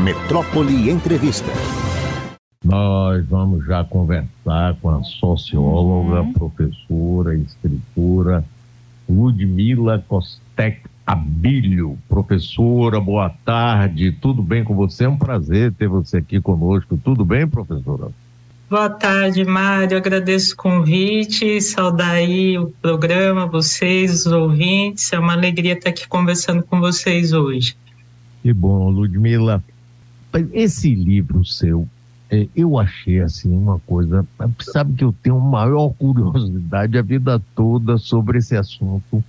Metrópole Entrevista. Nós vamos já conversar com a socióloga, uhum. professora, escritora Ludmila Costec Abílio. Professora, boa tarde. Tudo bem com você? É um prazer ter você aqui conosco. Tudo bem, professora? Boa tarde, Mário. Agradeço o convite, saudar aí o programa, vocês, os ouvintes. É uma alegria estar aqui conversando com vocês hoje. Que bom, Ludmila. Esse livro seu, é, eu achei assim uma coisa. Sabe que eu tenho maior curiosidade a vida toda sobre esse assunto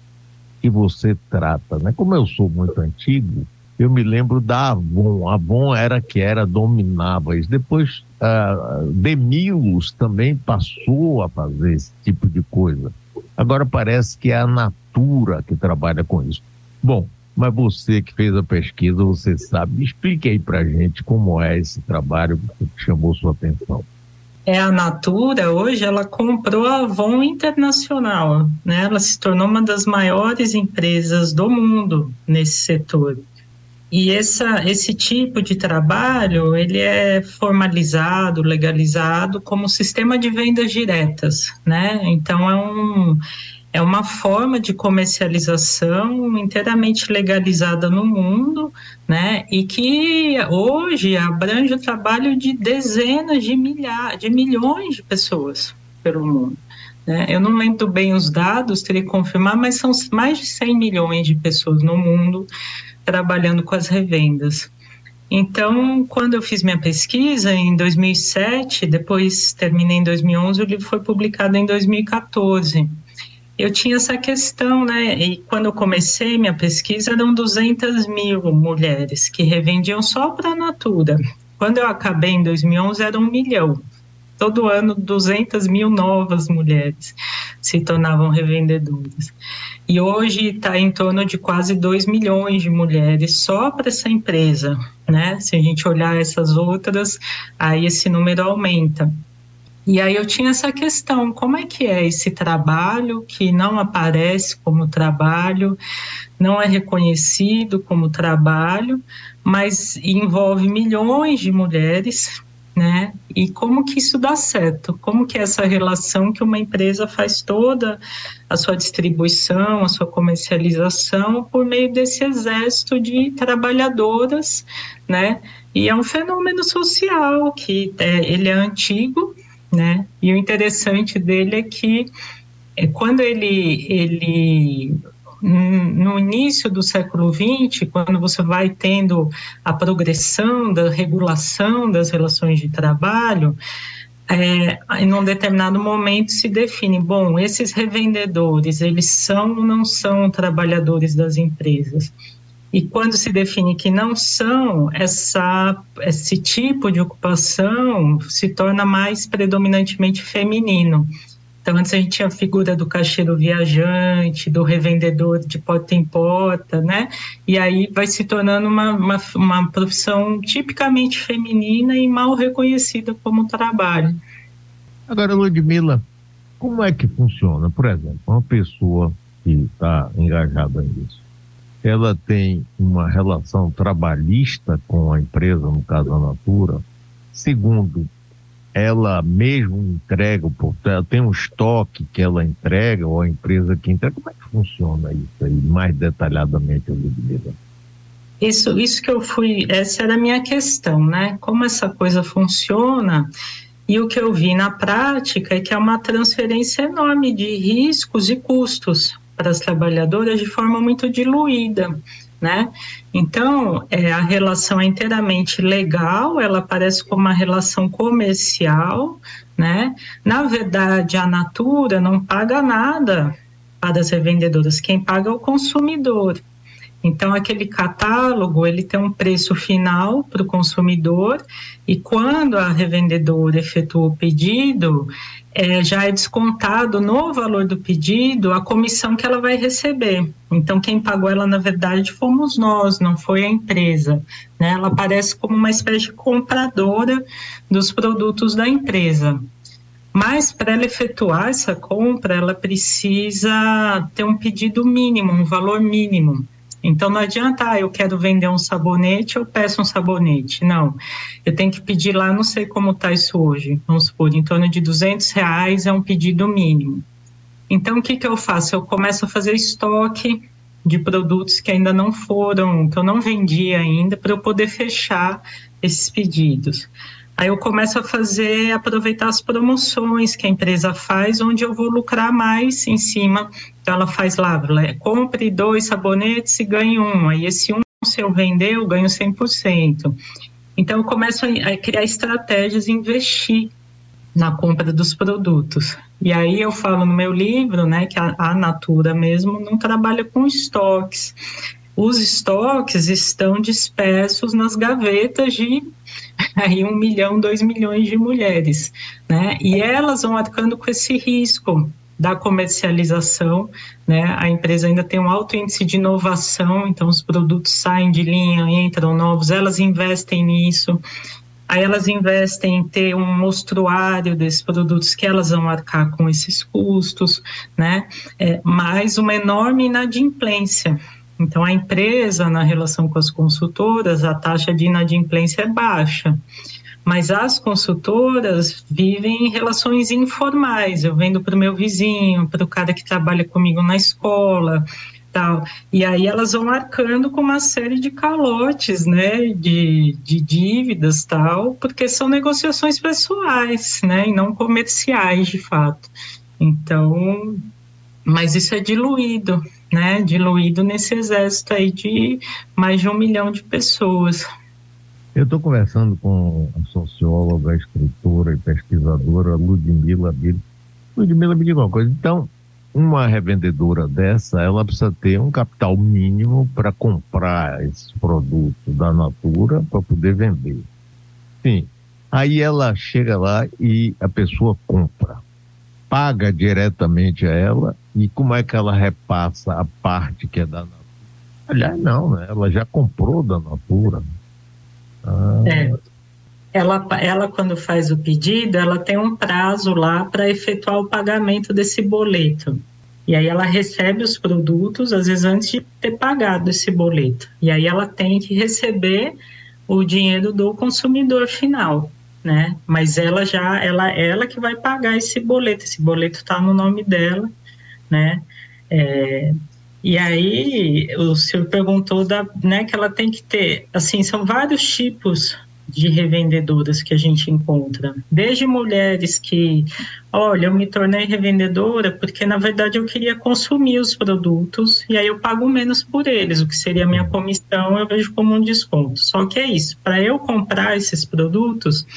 que você trata, né? Como eu sou muito antigo, eu me lembro da Avon. A Avon era que era dominava isso. Depois uh, Demilos também passou a fazer esse tipo de coisa. Agora parece que é a Natura que trabalha com isso. Bom, mas você que fez a pesquisa, você sabe. Explique aí para gente como é esse trabalho que chamou sua atenção é a Natura, hoje ela comprou a Avon Internacional, né? Ela se tornou uma das maiores empresas do mundo nesse setor. E essa, esse tipo de trabalho, ele é formalizado, legalizado como sistema de vendas diretas, né? Então é um é uma forma de comercialização inteiramente legalizada no mundo, né? E que hoje abrange o trabalho de dezenas de milhares, de milhões de pessoas pelo mundo. Né? Eu não lembro bem os dados, teria que confirmar, mas são mais de 100 milhões de pessoas no mundo trabalhando com as revendas. Então, quando eu fiz minha pesquisa em 2007, depois terminei em 2011, o livro foi publicado em 2014 eu tinha essa questão, né? E quando eu comecei minha pesquisa, eram 200 mil mulheres que revendiam só para a Natura. Quando eu acabei em 2011, era um milhão. Todo ano, 200 mil novas mulheres se tornavam revendedoras. E hoje está em torno de quase 2 milhões de mulheres só para essa empresa, né? Se a gente olhar essas outras, aí esse número aumenta. E aí eu tinha essa questão, como é que é esse trabalho que não aparece como trabalho, não é reconhecido como trabalho, mas envolve milhões de mulheres, né? E como que isso dá certo? Como que é essa relação que uma empresa faz toda a sua distribuição, a sua comercialização por meio desse exército de trabalhadoras, né? E é um fenômeno social que é, ele é antigo, né? E o interessante dele é que é, quando ele, ele no início do século XX, quando você vai tendo a progressão da regulação das relações de trabalho, é, em um determinado momento se define, bom, esses revendedores, eles são ou não são trabalhadores das empresas? E quando se define que não são, essa, esse tipo de ocupação se torna mais predominantemente feminino. Então, antes a gente tinha a figura do caixeiro viajante, do revendedor de porta em porta, né? E aí vai se tornando uma, uma, uma profissão tipicamente feminina e mal reconhecida como trabalho. Agora, Ludmila, como é que funciona? Por exemplo, uma pessoa que está engajada nisso, ela tem uma relação trabalhista com a empresa, no caso a Natura. Segundo, ela mesmo entrega, ela tem um estoque que ela entrega, ou a empresa que entrega. Como é que funciona isso aí, mais detalhadamente, Ludmila? Isso, isso que eu fui, essa era a minha questão, né? Como essa coisa funciona. E o que eu vi na prática é que é uma transferência enorme de riscos e custos para as trabalhadoras de forma muito diluída. Né? Então, é, a relação é inteiramente legal, ela aparece como uma relação comercial, né? Na verdade, a Natura não paga nada para as revendedoras, quem paga é o consumidor. Então, aquele catálogo ele tem um preço final para o consumidor e quando a revendedora efetua o pedido, é, já é descontado no valor do pedido a comissão que ela vai receber. Então, quem pagou ela, na verdade, fomos nós, não foi a empresa. Né? Ela aparece como uma espécie de compradora dos produtos da empresa. Mas, para ela efetuar essa compra, ela precisa ter um pedido mínimo, um valor mínimo Então não adianta, ah, eu quero vender um sabonete, eu peço um sabonete. Não, eu tenho que pedir lá, não sei como está isso hoje, vamos supor, em torno de 200 reais é um pedido mínimo. Então o que, que eu faço? Eu começo a fazer estoque de produtos que ainda não foram, que eu não vendi ainda, para eu poder fechar esses pedidos. Aí eu começo a fazer, aproveitar as promoções que a empresa faz, onde eu vou lucrar mais em cima. Então ela faz lá, compre dois sabonetes e ganhe um. Aí esse um, se eu vender, eu ganho 100%. Então eu começo a criar estratégias e investir na compra dos produtos. E aí eu falo no meu livro, né, que a, a Natura mesmo não trabalha com estoques. Os estoques estão dispersos nas gavetas de aí um milhão, dois milhões de mulheres, né? E elas vão arcando com esse risco da comercialização, né? A empresa ainda tem um alto índice de inovação, então os produtos saem de linha, entram novos, elas investem nisso. Aí elas investem em ter um mostruário desses produtos que elas vão arcar com esses custos, né? É, mais uma enorme inadimplência. Então, a empresa, na relação com as consultoras, a taxa de inadimplência é baixa. Mas as consultoras vivem em relações informais. Eu vendo para o meu vizinho, para o cara que trabalha comigo na escola, tal. E aí elas vão arcando com uma série de calotes, né, de, de dívidas, tal, porque são negociações pessoais, né, e não comerciais, de fato. Então, mas isso é diluído, né, diluído nesse exército aí de mais de um milhão de pessoas. Eu estou conversando com a socióloga, escritora e pesquisadora Ludmila Bilho. Ludmila, me diga uma coisa, então, uma revendedora dessa, ela precisa ter um capital mínimo para comprar esse produto da Natura para poder vender. Sim. Aí ela chega lá e a pessoa compra. Paga diretamente a ela e como é que ela repassa a parte que é da Natura? Aliás, não, né? Ela já comprou da Natura. Ah. É. Ela, ela, quando faz o pedido, ela tem um prazo lá para efetuar o pagamento desse boleto. E aí ela recebe os produtos, às vezes antes de ter pagado esse boleto. E aí ela tem que receber o dinheiro do consumidor final, né? Mas ela já, ela, ela que vai pagar esse boleto. Esse boleto está no nome dela, né? É, e aí o senhor perguntou da, né, que ela tem que ter, assim, são vários tipos de revendedoras que a gente encontra. Desde mulheres que, olha, eu me tornei revendedora porque na verdade eu queria consumir os produtos e aí eu pago menos por eles, o que seria minha comissão, eu vejo como um desconto. Só que é isso, para eu comprar esses produtos,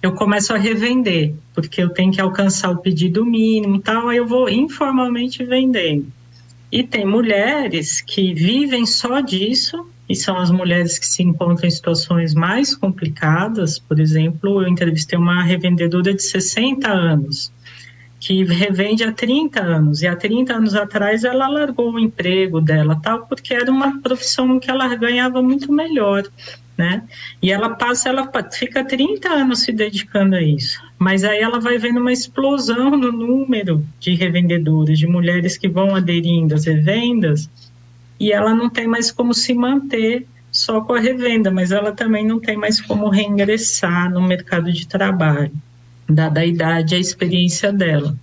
eu começo a revender, porque eu tenho que alcançar o pedido mínimo tal, aí eu vou informalmente vendendo. E tem mulheres que vivem só disso e são as mulheres que se encontram em situações mais complicadas. Por exemplo, eu entrevistei uma revendedora de 60 anos que revende há 30 anos e há 30 anos atrás ela largou o emprego dela tal porque era uma profissão que ela ganhava muito melhor né? E ela passa, ela fica 30 anos se dedicando a isso. Mas aí ela vai vendo uma explosão no número de revendedoras, de mulheres que vão aderindo às revendas, e ela não tem mais como se manter só com a revenda, mas ela também não tem mais como reingressar no mercado de trabalho, dada a idade e a experiência dela.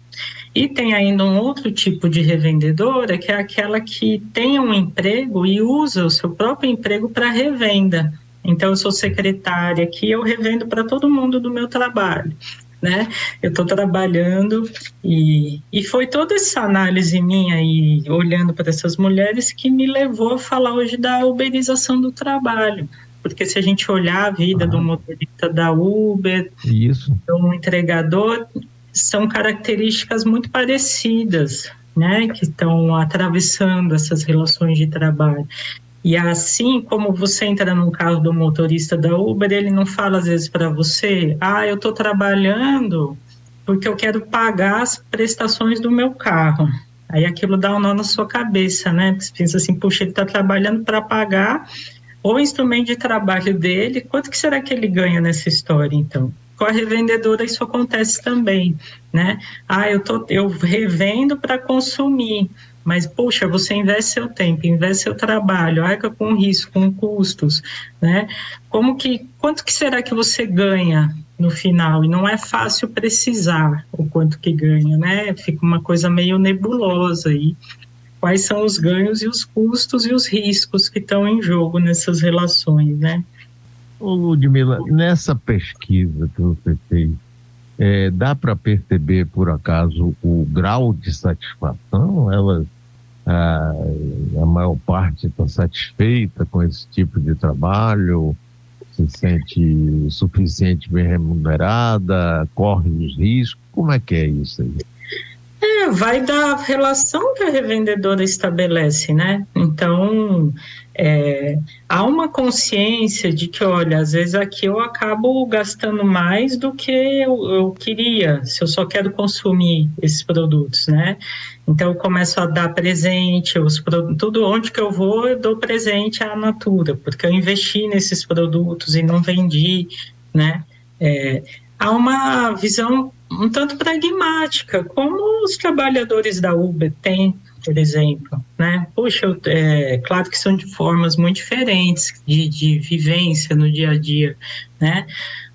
E tem ainda um outro tipo de revendedora, que é aquela que tem um emprego e usa o seu próprio emprego para revenda. Então, eu sou secretária aqui, eu revendo para todo mundo do meu trabalho. Né? Eu estou trabalhando e, e foi toda essa análise minha e olhando para essas mulheres que me levou a falar hoje da uberização do trabalho. Porque se a gente olhar a vida do motorista da Uber, Isso. do entregador, são características muito parecidas, né, que estão atravessando essas relações de trabalho. E assim como você entra num carro do motorista da Uber, ele não fala às vezes para você: ah, eu estou trabalhando porque eu quero pagar as prestações do meu carro. Aí aquilo dá um nó na sua cabeça, né? Você pensa assim: puxa, ele está trabalhando para pagar o instrumento de trabalho dele, quanto que será que ele ganha nessa história, então? Com a revendedora isso acontece também, né? Ah, eu, tô, eu revendo para consumir, mas poxa, você investe seu tempo, investe seu trabalho, arca com risco, com custos, né? Como que, quanto que será que você ganha no final? E não é fácil precisar o quanto que ganha, né? Fica uma coisa meio nebulosa aí. Quais são os ganhos e os custos e os riscos que estão em jogo nessas relações, né? Ô Ludmila, nessa pesquisa que você fez, é, dá para perceber, por acaso, o grau de satisfação? Ela, a, a maior parte está satisfeita com esse tipo de trabalho? Se sente suficiente bem remunerada? Corre os riscos? Como é que é isso aí? Vai da relação que a revendedora estabelece, né? Então, é, há uma consciência de que, olha, às vezes aqui eu acabo gastando mais do que eu, eu queria, se eu só quero consumir esses produtos, né? Então eu começo a dar presente, os tudo onde que eu vou eu dou presente à Natura, porque eu investi nesses produtos e não vendi, né? É, há uma visão um tanto pragmática, como os trabalhadores da Uber têm por exemplo, né? Poxa, é claro que são de formas muito diferentes de, de vivência no dia a dia, né?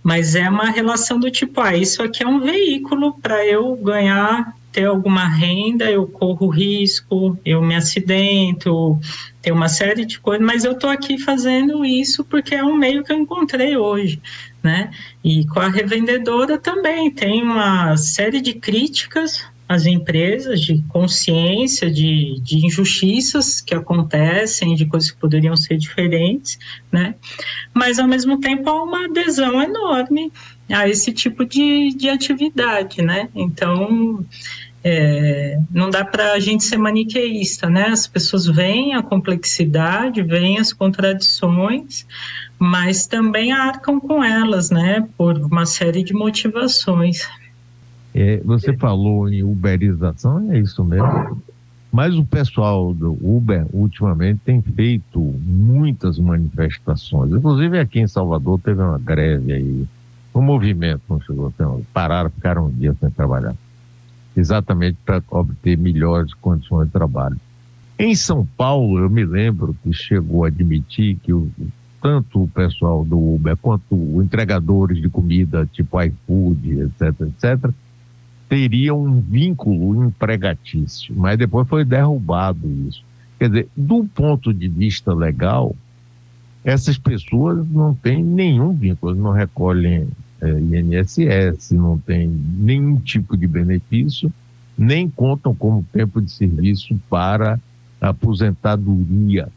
Mas é uma relação do tipo, ah, isso aqui é um veículo para eu ganhar, ter alguma renda, eu corro risco, eu me acidento, tem uma série de coisas, mas eu estou aqui fazendo isso porque é um meio que eu encontrei hoje, né? E com a revendedora também tem uma série de críticas as empresas de consciência de, de injustiças que acontecem, de coisas que poderiam ser diferentes, né? Mas ao mesmo tempo há uma adesão enorme a esse tipo de, de atividade, né? Então é, não dá para a gente ser maniqueísta, né? As pessoas veem a complexidade, veem as contradições, mas também arcam com elas, né? Por uma série de motivações. É, você falou em uberização, é isso mesmo. Mas o pessoal do Uber, ultimamente, tem feito muitas manifestações. Inclusive aqui em Salvador teve uma greve aí. O movimento não chegou a pararam, ficaram um dia sem trabalhar. Exatamente para obter melhores condições de trabalho. Em São Paulo, eu me lembro que chegou a admitir que o, tanto o pessoal do Uber quanto entregadores de comida, tipo iFood, etc., etc., teria um vínculo empregatício, mas depois foi derrubado isso. Quer dizer, do ponto de vista legal, essas pessoas não têm nenhum vínculo, não recolhem é, INSS, não têm nenhum tipo de benefício, nem contam como tempo de serviço para aposentadoria.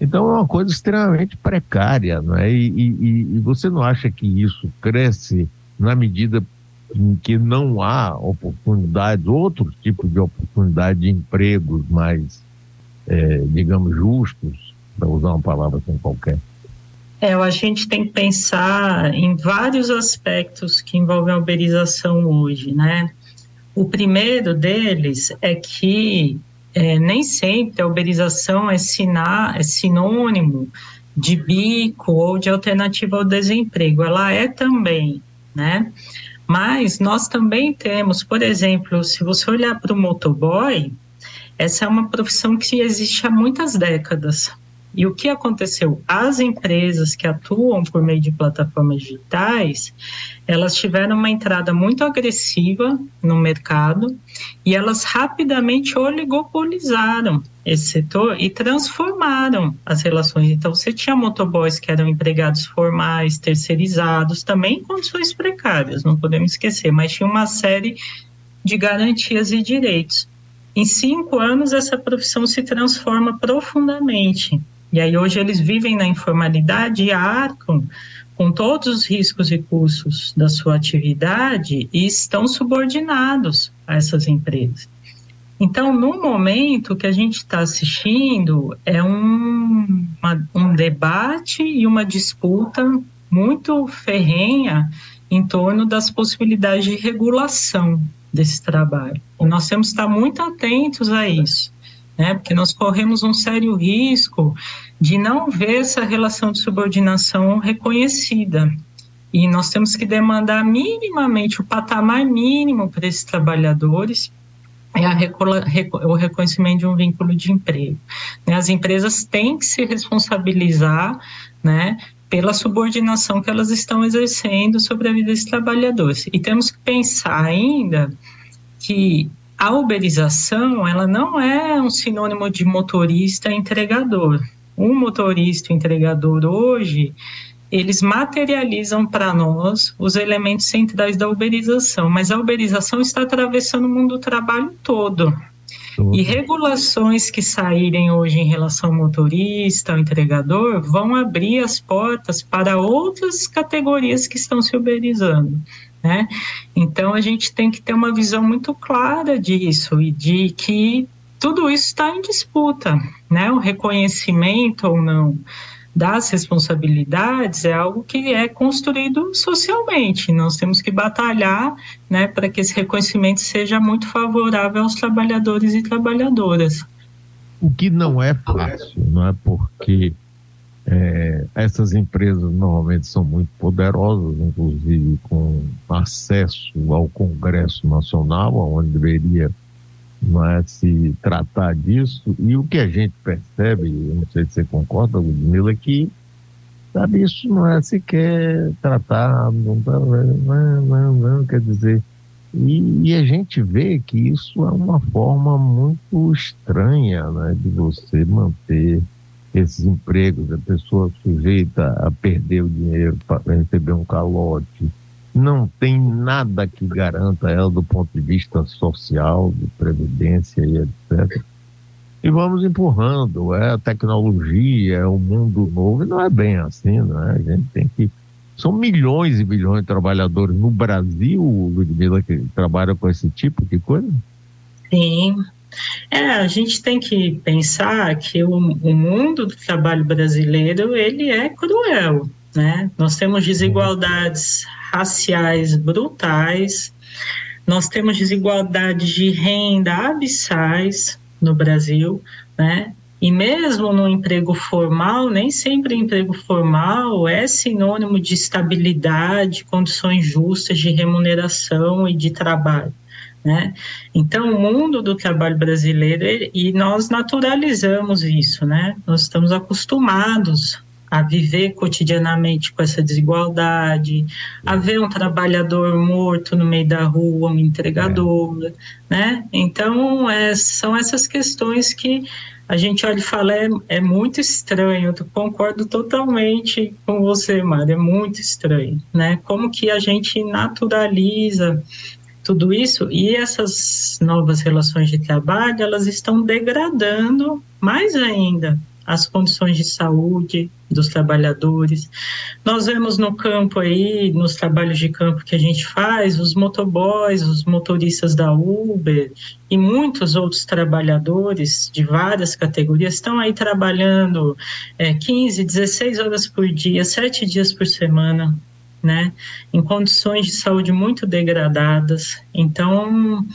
Então é uma coisa extremamente precária, não é? E, e, e você não acha que isso cresce na medida em que não há oportunidades, outros tipos de oportunidade de empregos mais, é, digamos, justos, para usar uma palavra sem qualquer. É, a gente tem que pensar em vários aspectos que envolvem a uberização hoje, né? O primeiro deles é que é, nem sempre a uberização é, sina, é sinônimo de bico ou de alternativa ao desemprego. Ela é também, né? Mas nós também temos, por exemplo, se você olhar para o motoboy, essa é uma profissão que existe há muitas décadas. E o que aconteceu? As empresas que atuam por meio de plataformas digitais, elas tiveram uma entrada muito agressiva no mercado e elas rapidamente oligopolizaram esse setor e transformaram as relações. Então, você tinha motoboys que eram empregados formais, terceirizados, também em condições precárias, não podemos esquecer, mas tinha uma série de garantias e direitos. Em cinco anos, essa profissão se transforma profundamente. E aí, hoje, eles vivem na informalidade e arcam com todos os riscos e custos da sua atividade e estão subordinados a essas empresas. Então, no momento que a gente está assistindo, é um, uma, um debate e uma disputa muito ferrenha em torno das possibilidades de regulação desse trabalho. E nós temos que estar muito atentos a isso, né? porque nós corremos um sério risco de não ver essa relação de subordinação reconhecida. E nós temos que demandar minimamente o patamar mínimo para esses trabalhadores é o reconhecimento de um vínculo de emprego. Né? As empresas têm que se responsabilizar né, pela subordinação que elas estão exercendo sobre a vida dos trabalhadores. E temos que pensar ainda que a uberização ela não é um sinônimo de motorista entregador. Um motorista entregador hoje eles materializam para nós os elementos centrais da uberização, mas a uberização está atravessando o mundo do trabalho todo. E regulações que saírem hoje em relação ao motorista, ao entregador, vão abrir as portas para outras categorias que estão se uberizando. Né? Então a gente tem que ter uma visão muito clara disso e de que tudo isso está em disputa, né? O reconhecimento ou não das responsabilidades é algo que é construído socialmente. Nós temos que batalhar né, para que esse reconhecimento seja muito favorável aos trabalhadores e trabalhadoras. O que não é fácil, não é porque é, essas empresas normalmente são muito poderosas, inclusive com acesso ao Congresso Nacional, onde deveria é, se tratar disso. E o que a gente percebe, não sei se você concorda, Ludmila, é que sabe, isso não é sequer tratado, não, tá, não, não, não, quer dizer. E, e, a gente vê que isso é uma forma muito estranha né, de você manter esses empregos, a pessoa sujeita a perder o dinheiro para receber um calote, não tem nada que garanta ela do ponto de vista social, de previdência e etc. E vamos empurrando, é a tecnologia, é o mundo novo, e não é bem assim, né? A gente tem que. São milhões e milhões de trabalhadores no Brasil, Ludmila, que trabalham com esse tipo de coisa? Sim. É, a gente tem que pensar que o, o mundo do trabalho brasileiro, ele é cruel, né? Nós temos desigualdades raciais brutais, nós temos desigualdades de renda abissais no Brasil, né? E mesmo no emprego formal, nem sempre emprego formal é sinônimo de estabilidade, condições justas de remuneração e de trabalho. Né? Então, o mundo do trabalho brasileiro, e nós naturalizamos isso, né? nós estamos acostumados a viver cotidianamente com essa desigualdade, a ver um trabalhador morto no meio da rua, um entregador, é. né? Então, é, são essas questões que a gente olha e fala, é, é muito estranho, eu concordo totalmente com você, Mário, é muito estranho, né? Como que a gente naturaliza tudo isso e essas novas relações de trabalho, elas estão degradando mais ainda as condições de saúde dos trabalhadores. Nós vemos no campo aí, nos trabalhos de campo que a gente faz, os motoboys, os motoristas da Uber e muitos outros trabalhadores de várias categorias estão aí trabalhando é, 15, 16 horas por dia, sete dias por semana, né, em condições de saúde muito degradadas. Então,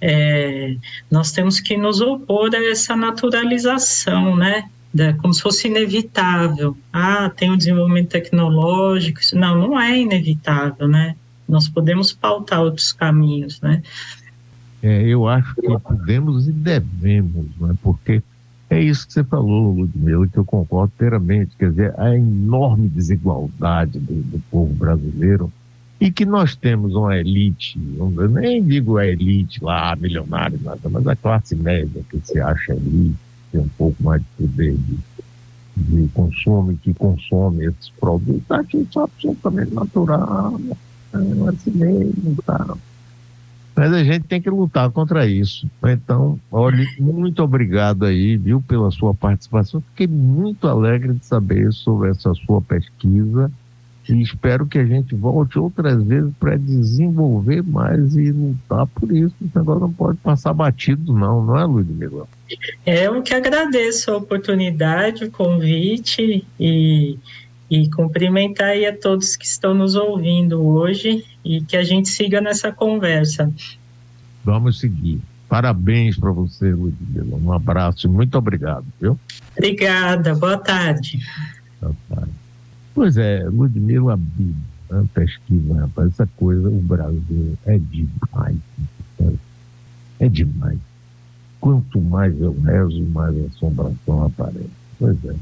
é, nós temos que nos opor a essa naturalização, né, da, como se fosse inevitável. Ah, tem o desenvolvimento tecnológico. Não, não é inevitável, né? Nós podemos pautar outros caminhos, né? É, eu acho que podemos e devemos, né? Porque é isso que você falou, Ludmila, que eu concordo inteiramente. Quer dizer, a enorme desigualdade do, do povo brasileiro e que nós temos uma elite, eu nem digo a elite lá, milionária, nada, mas a classe média que se acha elite, tem um pouco mais de poder de, de consumo que consome esses produtos, acho isso absolutamente natural, é assim mesmo, tá? Mas a gente tem que lutar contra isso. Então, olhe, muito obrigado aí, viu, pela sua participação. Fiquei muito alegre de saber sobre essa sua pesquisa e espero que a gente volte outras vezes para desenvolver mais e lutar por isso. O negócio não pode passar batido, não, não é, Ludmila? Eu que agradeço a oportunidade, o convite e, e cumprimentar aí a todos que estão nos ouvindo hoje e que a gente siga nessa conversa. Vamos seguir. Parabéns para você, Ludmila. Um abraço e muito obrigado, viu? Obrigada, boa tarde. Boa tarde. Pois é, Ludmila Bibo, né, pesquisa, rapaz, essa coisa, o Brasil é demais. É demais. quanto mais eu rezo, mais assombração aparece. Pois é.